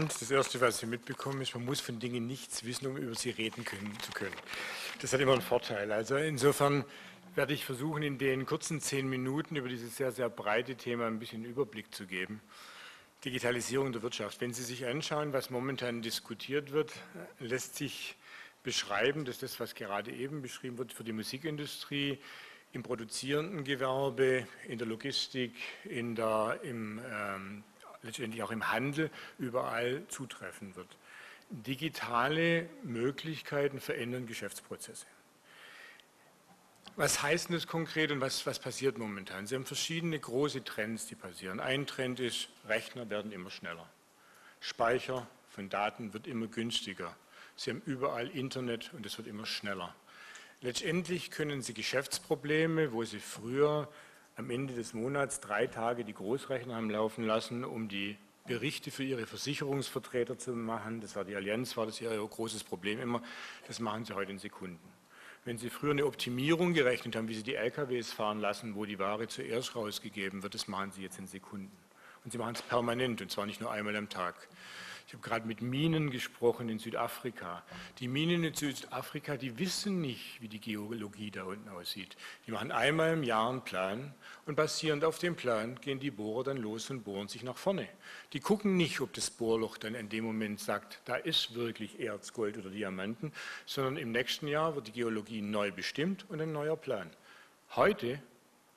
Abend. Das Erste, was Sie mitbekommen, ist, man muss von Dingen nichts wissen, um über sie reden können, zu können. Das hat immer einen Vorteil. Also insofern werde ich versuchen, in den kurzen zehn Minuten über dieses sehr, sehr breite Thema ein bisschen Überblick zu geben. Digitalisierung der Wirtschaft. Wenn Sie sich anschauen, was momentan diskutiert wird, lässt sich beschreiben, dass das, was gerade eben beschrieben wird, für die Musikindustrie, im produzierenden Gewerbe, in der Logistik, in der, im, ähm, letztendlich auch im Handel überall zutreffen wird. Digitale Möglichkeiten verändern Geschäftsprozesse. Was heißt denn das konkret und was, was passiert momentan? Sie haben verschiedene große Trends, die passieren. Ein Trend ist, Rechner werden immer schneller. Speicher von Daten wird immer günstiger. Sie haben überall Internet und es wird immer schneller. Letztendlich können Sie Geschäftsprobleme, wo Sie früher am Ende des Monats drei Tage die Großrechner haben laufen lassen, um die Berichte für Ihre Versicherungsvertreter zu machen, das war die Allianz, war das Ihr großes Problem immer, das machen Sie heute in Sekunden. Wenn Sie früher eine Optimierung gerechnet haben, wie Sie die LKWs fahren lassen, wo die Ware zuerst rausgegeben wird, das machen Sie jetzt in Sekunden. Und Sie machen es permanent, und zwar nicht nur einmal am Tag. Ich habe gerade mit Minen gesprochen in Südafrika. Die Minen in Südafrika, die wissen nicht, wie die Geologie da unten aussieht. Die machen einmal im Jahr einen Plan und basierend auf dem Plan gehen die Bohrer dann los und bohren sich nach vorne. Die gucken nicht, ob das Bohrloch dann in dem Moment sagt, da ist wirklich Erz, Gold oder Diamanten, sondern im nächsten Jahr wird die Geologie neu bestimmt und ein neuer Plan. Heute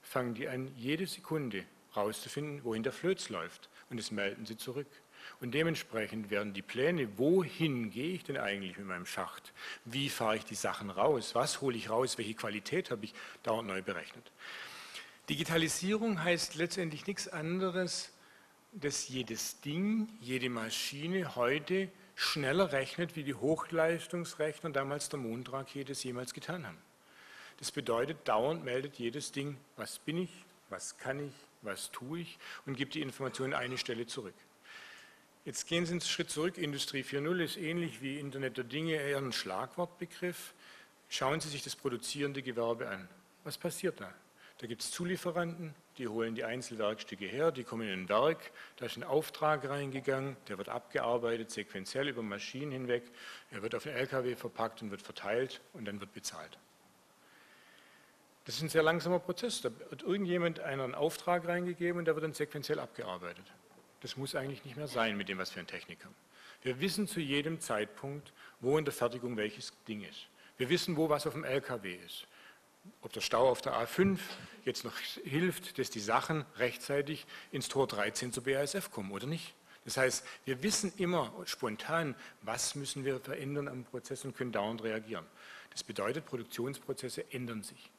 fangen die an, jede Sekunde rauszufinden, wohin der Flöz läuft und das melden sie zurück. Und dementsprechend werden die Pläne, wohin gehe ich denn eigentlich mit meinem Schacht? Wie fahre ich die Sachen raus? Was hole ich raus? Welche Qualität habe ich? Dauernd neu berechnet. Digitalisierung heißt letztendlich nichts anderes, dass jedes Ding, jede Maschine heute schneller rechnet, wie die Hochleistungsrechner damals der Mondrakete es jemals getan haben. Das bedeutet, dauernd meldet jedes Ding, was bin ich, was kann ich, was tue ich und gibt die Information an eine Stelle zurück. Jetzt gehen Sie einen Schritt zurück. Industrie 4.0 ist ähnlich wie Internet der Dinge eher ein Schlagwortbegriff. Schauen Sie sich das produzierende Gewerbe an. Was passiert da? Da gibt es Zulieferanten, die holen die Einzelwerkstücke her, die kommen in ein Werk, da ist ein Auftrag reingegangen, der wird abgearbeitet, sequenziell über Maschinen hinweg, er wird auf den LKW verpackt und wird verteilt und dann wird bezahlt. Das ist ein sehr langsamer Prozess. Da wird irgendjemand einen Auftrag reingegeben und der wird dann sequenziell abgearbeitet. Das muss eigentlich nicht mehr sein mit dem, was wir in Technik haben. Wir wissen zu jedem Zeitpunkt, wo in der Fertigung welches Ding ist. Wir wissen, wo was auf dem LKW ist. Ob der Stau auf der A5 jetzt noch hilft, dass die Sachen rechtzeitig ins Tor 13 zur BASF kommen oder nicht. Das heißt, wir wissen immer spontan, was müssen wir verändern am Prozess und können dauernd reagieren. Das bedeutet, Produktionsprozesse ändern sich.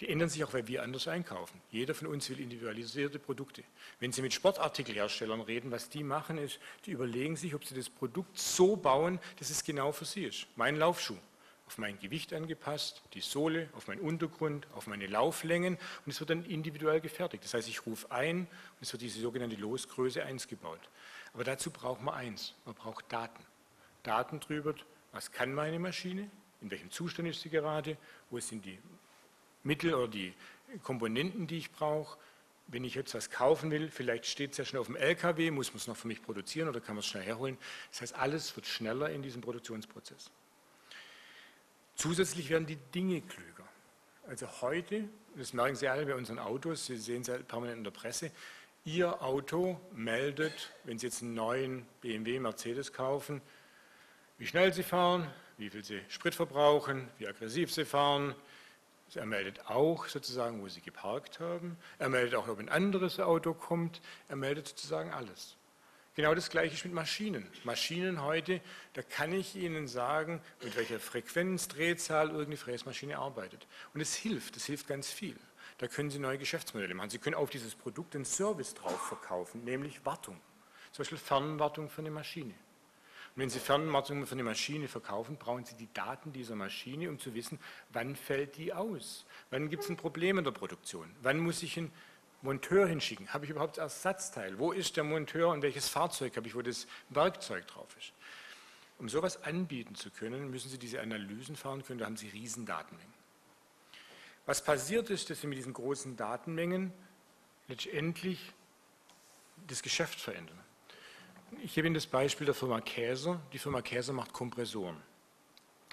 Die ändern sich auch, weil wir anders einkaufen. Jeder von uns will individualisierte Produkte. Wenn Sie mit Sportartikelherstellern reden, was die machen ist, die überlegen sich, ob sie das Produkt so bauen, dass es genau für sie ist. Mein Laufschuh, auf mein Gewicht angepasst, die Sohle, auf meinen Untergrund, auf meine Lauflängen und es wird dann individuell gefertigt. Das heißt, ich rufe ein und es wird diese sogenannte Losgröße 1 gebaut. Aber dazu braucht man eins, man braucht Daten. Daten drüber, was kann meine Maschine, in welchem Zustand ist sie gerade, wo sind die Mittel oder die Komponenten, die ich brauche. Wenn ich jetzt was kaufen will, vielleicht steht es ja schon auf dem LKW, muss man es noch für mich produzieren oder kann man es schnell herholen. Das heißt, alles wird schneller in diesem Produktionsprozess. Zusätzlich werden die Dinge klüger. Also heute, das merken Sie alle bei unseren Autos, Sie sehen es ja permanent in der Presse, Ihr Auto meldet, wenn Sie jetzt einen neuen BMW, Mercedes kaufen, wie schnell Sie fahren, wie viel Sie Sprit verbrauchen, wie aggressiv Sie fahren, er meldet auch sozusagen, wo Sie geparkt haben. Er meldet auch, ob ein anderes Auto kommt. Er meldet sozusagen alles. Genau das Gleiche ist mit Maschinen. Maschinen heute, da kann ich Ihnen sagen, mit welcher Frequenz, Drehzahl irgendeine Fräsmaschine arbeitet. Und es hilft, es hilft ganz viel. Da können Sie neue Geschäftsmodelle machen. Sie können auf dieses Produkt einen Service drauf verkaufen, nämlich Wartung. Zum Beispiel Fernwartung für eine Maschine. Und wenn Sie Fernwartung für eine Maschine verkaufen, brauchen Sie die Daten dieser Maschine, um zu wissen, wann fällt die aus? Wann gibt es ein Problem in der Produktion? Wann muss ich einen Monteur hinschicken? Habe ich überhaupt Ersatzteil? Wo ist der Monteur und welches Fahrzeug habe ich, wo das Werkzeug drauf ist? Um sowas anbieten zu können, müssen Sie diese Analysen fahren können, da haben Sie riesen Datenmengen. Was passiert ist, dass Sie mit diesen großen Datenmengen letztendlich das Geschäft verändern. Ich gebe Ihnen das Beispiel der Firma Käser. Die Firma Käser macht Kompressoren.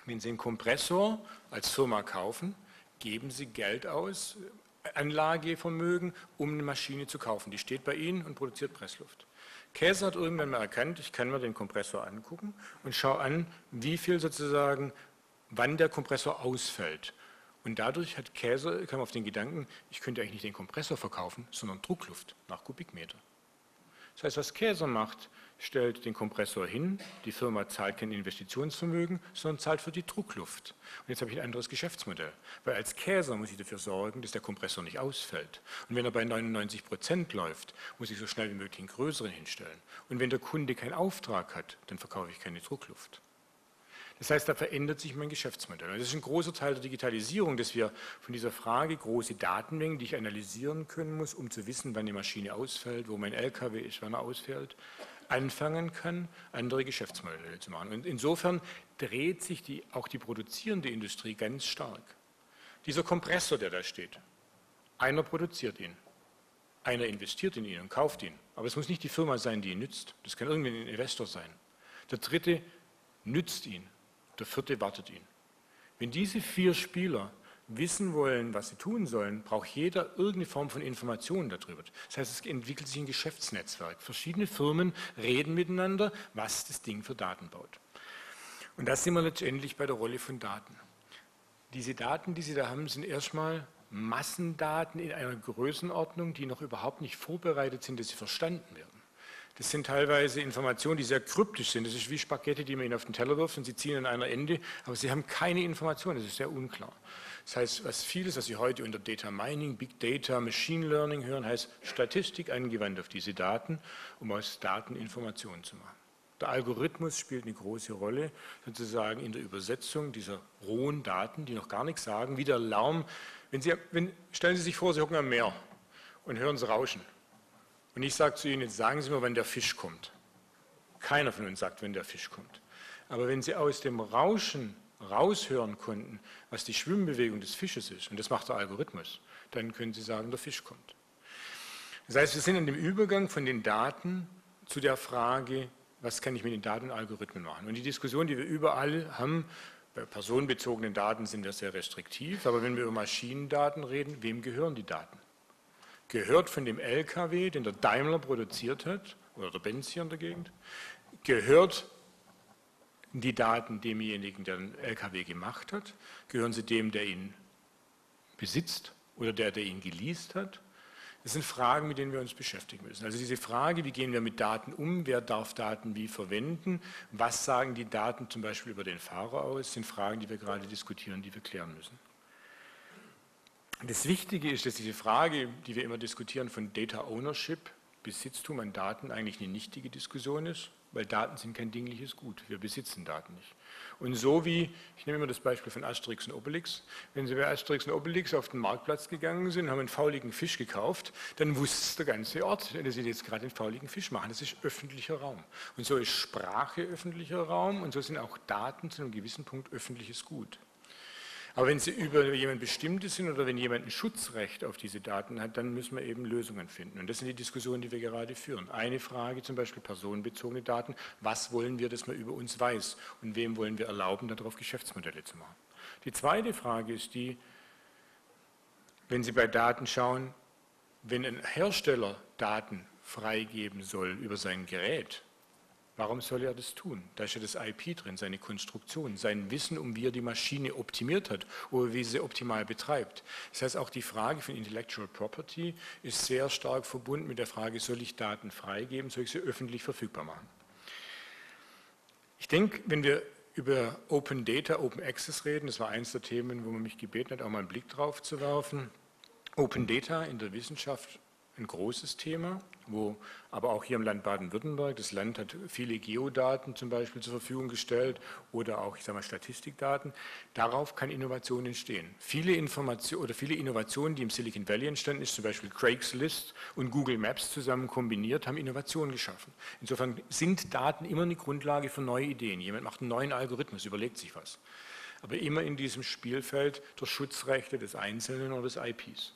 Wenn Sie einen Kompressor als Firma kaufen, geben Sie Geld aus, Anlagevermögen, um eine Maschine zu kaufen. Die steht bei Ihnen und produziert Pressluft. Käser hat irgendwann mal erkannt, ich kann mir den Kompressor angucken und schaue an, wie viel sozusagen, wann der Kompressor ausfällt. Und dadurch hat Käser, kam auf den Gedanken, ich könnte eigentlich nicht den Kompressor verkaufen, sondern Druckluft nach Kubikmeter. Das heißt, was Käser macht, stellt den Kompressor hin, die Firma zahlt kein Investitionsvermögen, sondern zahlt für die Druckluft. Und jetzt habe ich ein anderes Geschäftsmodell, weil als Käser muss ich dafür sorgen, dass der Kompressor nicht ausfällt. Und wenn er bei 99 Prozent läuft, muss ich so schnell wie möglich einen größeren hinstellen. Und wenn der Kunde keinen Auftrag hat, dann verkaufe ich keine Druckluft. Das heißt, da verändert sich mein Geschäftsmodell. Das ist ein großer Teil der Digitalisierung, dass wir von dieser Frage große Datenmengen, die ich analysieren können muss, um zu wissen, wann die Maschine ausfällt, wo mein LKW ist, wann er ausfällt, anfangen kann, andere Geschäftsmodelle zu machen. Und insofern dreht sich die, auch die produzierende Industrie ganz stark. Dieser Kompressor, der da steht, einer produziert ihn, einer investiert in ihn und kauft ihn. Aber es muss nicht die Firma sein, die ihn nützt. Das kann irgendwie ein Investor sein. Der dritte nützt ihn, der vierte wartet ihn. Wenn diese vier Spieler wissen wollen, was sie tun sollen, braucht jeder irgendeine Form von Informationen darüber. Das heißt, es entwickelt sich ein Geschäftsnetzwerk. Verschiedene Firmen reden miteinander, was das Ding für Daten baut. Und da sind wir letztendlich bei der Rolle von Daten. Diese Daten, die Sie da haben, sind erstmal Massendaten in einer Größenordnung, die noch überhaupt nicht vorbereitet sind, dass sie verstanden werden. Das sind teilweise Informationen, die sehr kryptisch sind. Das ist wie Spaghetti, die man ihnen auf den Teller wirft und sie ziehen an einer Ende, aber sie haben keine Informationen. Das ist sehr unklar. Das heißt, was vieles, was Sie heute unter Data Mining, Big Data, Machine Learning hören, heißt Statistik angewandt auf diese Daten, um aus Daten Informationen zu machen. Der Algorithmus spielt eine große Rolle, sozusagen in der Übersetzung dieser rohen Daten, die noch gar nichts sagen, wie der Lärm. Wenn Sie, wenn, stellen Sie sich vor, Sie hocken am Meer und hören Sie Rauschen. Und ich sage zu Ihnen, jetzt sagen Sie mir, wann der Fisch kommt. Keiner von uns sagt, wenn der Fisch kommt. Aber wenn Sie aus dem Rauschen raushören konnten, was die Schwimmbewegung des Fisches ist, und das macht der Algorithmus, dann können Sie sagen, der Fisch kommt. Das heißt, wir sind in dem Übergang von den Daten zu der Frage, was kann ich mit den Daten und Algorithmen machen. Und die Diskussion, die wir überall haben, bei personenbezogenen Daten sind wir sehr restriktiv, aber wenn wir über Maschinendaten reden, wem gehören die Daten? Gehört von dem LKW, den der Daimler produziert hat, oder der Benz hier in der Gegend, gehört die Daten demjenigen, der den LKW gemacht hat? Gehören sie dem, der ihn besitzt oder der, der ihn geleast hat? Das sind Fragen, mit denen wir uns beschäftigen müssen. Also diese Frage, wie gehen wir mit Daten um, wer darf Daten wie verwenden, was sagen die Daten zum Beispiel über den Fahrer aus, sind Fragen, die wir gerade diskutieren, die wir klären müssen. Das Wichtige ist, dass diese Frage, die wir immer diskutieren, von Data Ownership, Besitztum an Daten, eigentlich eine nichtige Diskussion ist, weil Daten sind kein dingliches Gut. Wir besitzen Daten nicht. Und so wie, ich nehme immer das Beispiel von Asterix und Obelix, wenn Sie bei Asterix und Obelix auf den Marktplatz gegangen sind, haben einen fauligen Fisch gekauft, dann wusste der ganze Ort, dass Sie jetzt gerade einen fauligen Fisch machen. Das ist öffentlicher Raum. Und so ist Sprache öffentlicher Raum und so sind auch Daten zu einem gewissen Punkt öffentliches Gut. Aber wenn sie über jemand Bestimmtes sind oder wenn jemand ein Schutzrecht auf diese Daten hat, dann müssen wir eben Lösungen finden. Und das sind die Diskussionen, die wir gerade führen. Eine Frage zum Beispiel personenbezogene Daten. Was wollen wir, dass man über uns weiß? Und wem wollen wir erlauben, darauf Geschäftsmodelle zu machen? Die zweite Frage ist die, wenn Sie bei Daten schauen, wenn ein Hersteller Daten freigeben soll über sein Gerät, Warum soll er das tun? Da ist ja das IP drin, seine Konstruktion, sein Wissen, um wie er die Maschine optimiert hat oder wie sie optimal betreibt. Das heißt, auch die Frage von Intellectual Property ist sehr stark verbunden mit der Frage, soll ich Daten freigeben, soll ich sie öffentlich verfügbar machen? Ich denke, wenn wir über Open Data, Open Access reden, das war eines der Themen, wo man mich gebeten hat, auch mal einen Blick drauf zu werfen. Open Data in der Wissenschaft ein großes Thema, wo aber auch hier im Land Baden-Württemberg, das Land hat viele Geodaten zum Beispiel zur Verfügung gestellt oder auch, ich sage mal, Statistikdaten. Darauf kann Innovation entstehen. Viele Informationen oder viele Innovationen, die im Silicon Valley entstanden ist, zum Beispiel Craigslist und Google Maps zusammen kombiniert, haben Innovationen geschaffen. Insofern sind Daten immer eine Grundlage für neue Ideen. Jemand macht einen neuen Algorithmus, überlegt sich was. Aber immer in diesem Spielfeld der Schutzrechte des Einzelnen oder des IPs.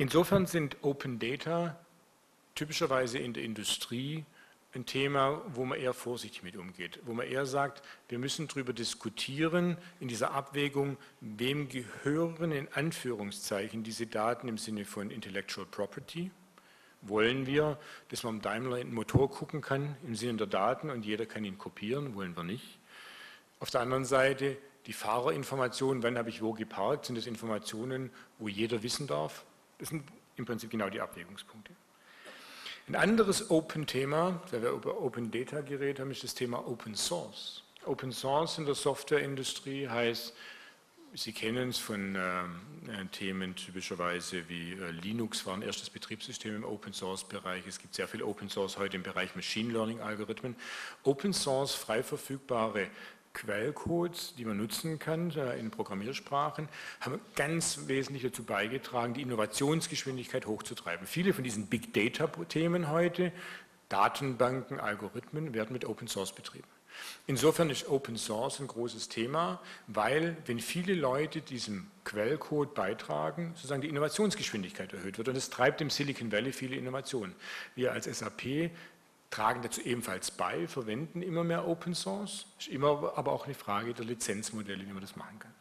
Insofern sind Open Data typischerweise in der Industrie ein Thema, wo man eher vorsichtig mit umgeht, wo man eher sagt, wir müssen darüber diskutieren in dieser Abwägung, wem gehören in Anführungszeichen diese Daten im Sinne von Intellectual Property. Wollen wir, dass man am Daimler in den Motor gucken kann im Sinne der Daten und jeder kann ihn kopieren? Wollen wir nicht. Auf der anderen Seite die Fahrerinformationen, wann habe ich wo geparkt, sind das Informationen, wo jeder wissen darf. Das sind im Prinzip genau die Abwägungspunkte. Ein anderes Open-Thema, da wir über Open Data geredet haben, ist das Thema Open Source. Open Source in der Softwareindustrie heißt, Sie kennen es von äh, Themen typischerweise wie äh, Linux war ein erstes Betriebssystem im Open Source Bereich. Es gibt sehr viel Open Source heute im Bereich Machine Learning Algorithmen. Open Source frei verfügbare Quellcodes, die man nutzen kann äh, in Programmiersprachen, haben ganz wesentlich dazu beigetragen, die Innovationsgeschwindigkeit hochzutreiben. Viele von diesen Big Data-Themen heute, Datenbanken, Algorithmen, werden mit Open Source betrieben. Insofern ist Open Source ein großes Thema, weil wenn viele Leute diesem Quellcode beitragen, sozusagen die Innovationsgeschwindigkeit erhöht wird. Und das treibt im Silicon Valley viele Innovationen. Wir als SAP tragen dazu ebenfalls bei, verwenden immer mehr Open Source. Ist immer aber auch eine Frage der Lizenzmodelle, wie man das machen kann.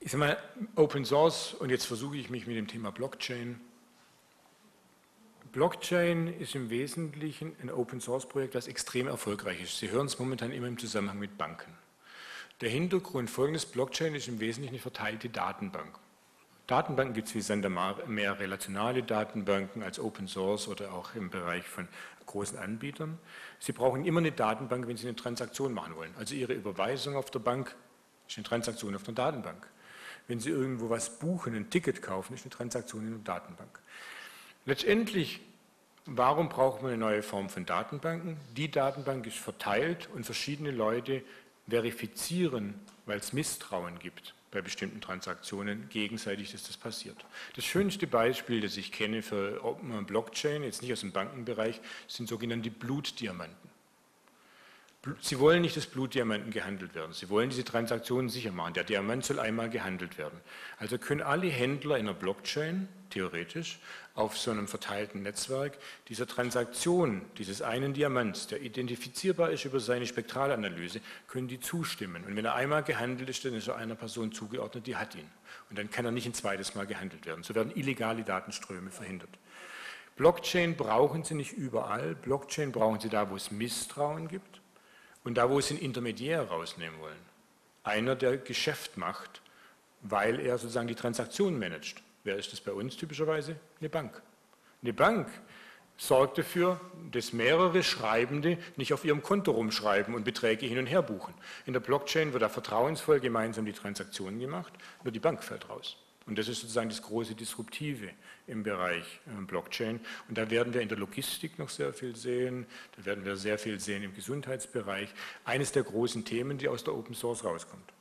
Ich sage mal, Open Source, und jetzt versuche ich mich mit dem Thema Blockchain. Blockchain ist im Wesentlichen ein Open Source Projekt, das extrem erfolgreich ist. Sie hören es momentan immer im Zusammenhang mit Banken. Der Hintergrund folgendes, Blockchain ist im Wesentlichen eine verteilte Datenbank. Datenbanken gibt es wie Sander mehr relationale Datenbanken als Open Source oder auch im Bereich von großen Anbietern. Sie brauchen immer eine Datenbank, wenn Sie eine Transaktion machen wollen. Also Ihre Überweisung auf der Bank ist eine Transaktion auf der Datenbank. Wenn Sie irgendwo was buchen, ein Ticket kaufen, ist eine Transaktion in der Datenbank. Letztendlich, warum braucht man eine neue Form von Datenbanken? Die Datenbank ist verteilt und verschiedene Leute verifizieren, weil es Misstrauen gibt bei bestimmten Transaktionen gegenseitig, dass das passiert. Das schönste Beispiel, das ich kenne für Blockchain, jetzt nicht aus dem Bankenbereich, sind sogenannte Blutdiamanten. Sie wollen nicht, dass Blutdiamanten gehandelt werden. Sie wollen diese Transaktionen sicher machen. Der Diamant soll einmal gehandelt werden. Also können alle Händler in der Blockchain, theoretisch, auf so einem verteilten Netzwerk dieser Transaktion, dieses einen Diamants, der identifizierbar ist über seine Spektralanalyse, können die zustimmen. Und wenn er einmal gehandelt ist, dann ist er einer Person zugeordnet, die hat ihn. Und dann kann er nicht ein zweites Mal gehandelt werden. So werden illegale Datenströme verhindert. Blockchain brauchen Sie nicht überall. Blockchain brauchen Sie da, wo es Misstrauen gibt und da, wo Sie einen Intermediär rausnehmen wollen, einer, der Geschäft macht, weil er sozusagen die Transaktion managt. Wer ist das bei uns typischerweise? Eine Bank. Eine Bank sorgt dafür, dass mehrere Schreibende nicht auf ihrem Konto rumschreiben und Beträge hin und her buchen. In der Blockchain wird da vertrauensvoll gemeinsam die Transaktionen gemacht, nur die Bank fällt raus. Und das ist sozusagen das große Disruptive im Bereich äh, Blockchain. Und da werden wir in der Logistik noch sehr viel sehen, da werden wir sehr viel sehen im Gesundheitsbereich. Eines der großen Themen, die aus der Open Source rauskommt.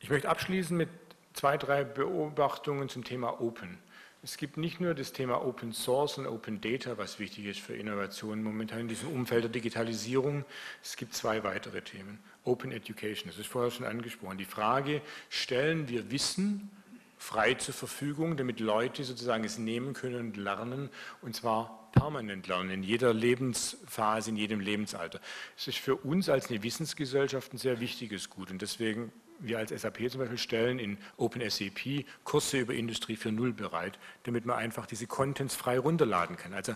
Ich möchte abschließen mit zwei, drei Beobachtungen zum Thema Open. Es gibt nicht nur das Thema Open Source und Open Data, was wichtig ist für Innovationen momentan in diesem Umfeld der Digitalisierung. Es gibt zwei weitere Themen. Open Education, das ist vorher schon angesprochen. Die Frage, stellen wir Wissen frei zur Verfügung, damit Leute sozusagen es nehmen können und lernen, und zwar permanent lernen, in jeder Lebensphase, in jedem Lebensalter. Es ist für uns als eine Wissensgesellschaft ein sehr wichtiges Gut und deswegen wir als SAP zum Beispiel stellen in OpenSAP Kurse über Industrie 4.0 bereit, damit man einfach diese Contents frei runterladen kann. Also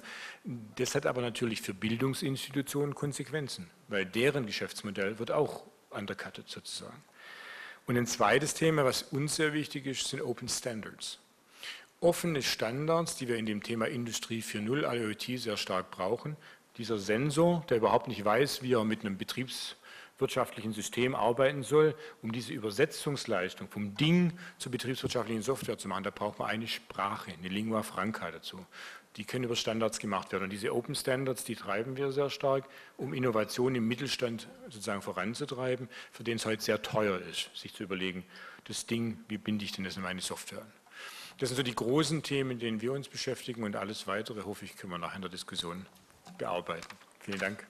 das hat aber natürlich für Bildungsinstitutionen Konsequenzen, weil deren Geschäftsmodell wird auch undercutted sozusagen. Und ein zweites Thema, was uns sehr wichtig ist, sind Open Standards. Offene Standards, die wir in dem Thema Industrie 4.0 IoT sehr stark brauchen. Dieser Sensor, der überhaupt nicht weiß, wie er mit einem betriebswirtschaftlichen System arbeiten soll, um diese Übersetzungsleistung vom Ding zur betriebswirtschaftlichen Software zu machen, da braucht man eine Sprache, eine Lingua franca dazu die können über Standards gemacht werden. Und diese Open Standards, die treiben wir sehr stark, um Innovation im Mittelstand sozusagen voranzutreiben, für den es heute sehr teuer ist, sich zu überlegen, das Ding, wie binde ich denn das in meine Software an? Das sind so die großen Themen, mit denen wir uns beschäftigen und alles Weitere, hoffe ich, können wir nachher in der Diskussion bearbeiten. Vielen Dank.